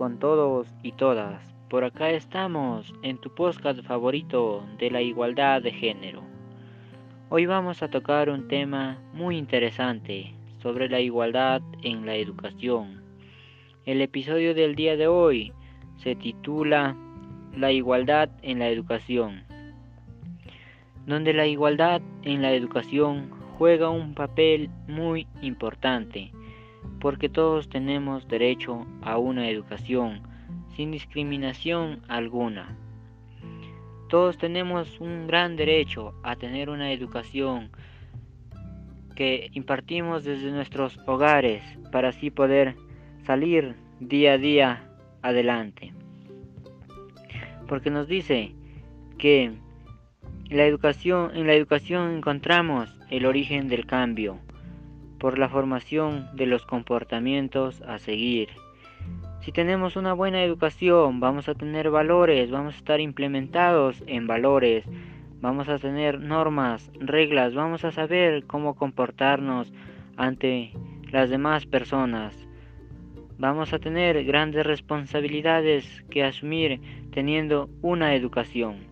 con todos y todas. Por acá estamos en tu podcast favorito de la igualdad de género. Hoy vamos a tocar un tema muy interesante sobre la igualdad en la educación. El episodio del día de hoy se titula La igualdad en la educación, donde la igualdad en la educación juega un papel muy importante porque todos tenemos derecho a una educación sin discriminación alguna. Todos tenemos un gran derecho a tener una educación que impartimos desde nuestros hogares para así poder salir día a día adelante. Porque nos dice que la educación, en la educación encontramos el origen del cambio por la formación de los comportamientos a seguir. Si tenemos una buena educación, vamos a tener valores, vamos a estar implementados en valores, vamos a tener normas, reglas, vamos a saber cómo comportarnos ante las demás personas. Vamos a tener grandes responsabilidades que asumir teniendo una educación.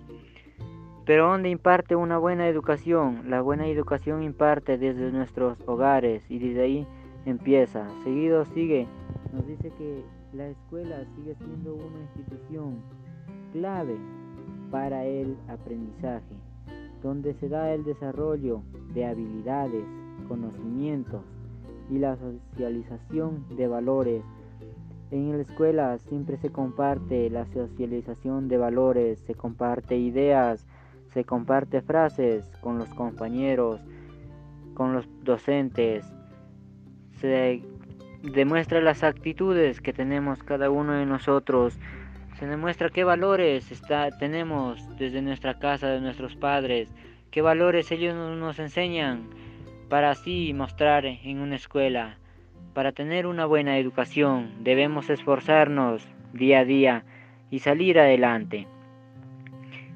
Pero ¿dónde imparte una buena educación? La buena educación imparte desde nuestros hogares y desde ahí empieza. Seguido sigue, nos dice que la escuela sigue siendo una institución clave para el aprendizaje, donde se da el desarrollo de habilidades, conocimientos y la socialización de valores. En la escuela siempre se comparte la socialización de valores, se comparte ideas, se comparte frases con los compañeros, con los docentes, se demuestra las actitudes que tenemos cada uno de nosotros, se demuestra qué valores está, tenemos desde nuestra casa, de nuestros padres, qué valores ellos nos enseñan para así mostrar en una escuela. Para tener una buena educación debemos esforzarnos día a día y salir adelante.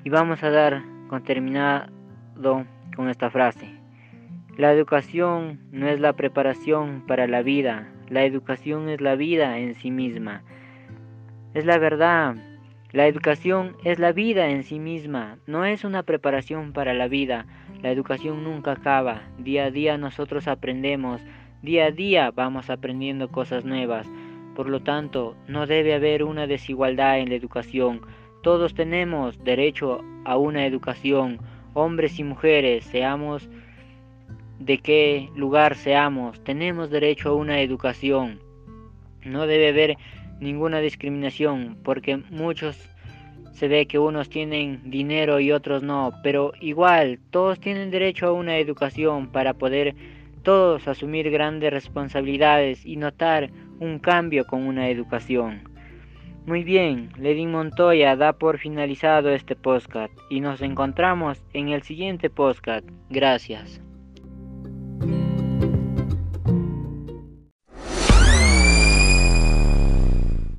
Y vamos a dar terminado con esta frase. La educación no es la preparación para la vida, la educación es la vida en sí misma. Es la verdad, la educación es la vida en sí misma, no es una preparación para la vida. La educación nunca acaba, día a día nosotros aprendemos, día a día vamos aprendiendo cosas nuevas. Por lo tanto, no debe haber una desigualdad en la educación. Todos tenemos derecho a una educación, hombres y mujeres, seamos de qué lugar seamos, tenemos derecho a una educación. No debe haber ninguna discriminación, porque muchos se ve que unos tienen dinero y otros no, pero igual todos tienen derecho a una educación para poder todos asumir grandes responsabilidades y notar un cambio con una educación. Muy bien, Lady Montoya da por finalizado este podcast y nos encontramos en el siguiente podcast. Gracias.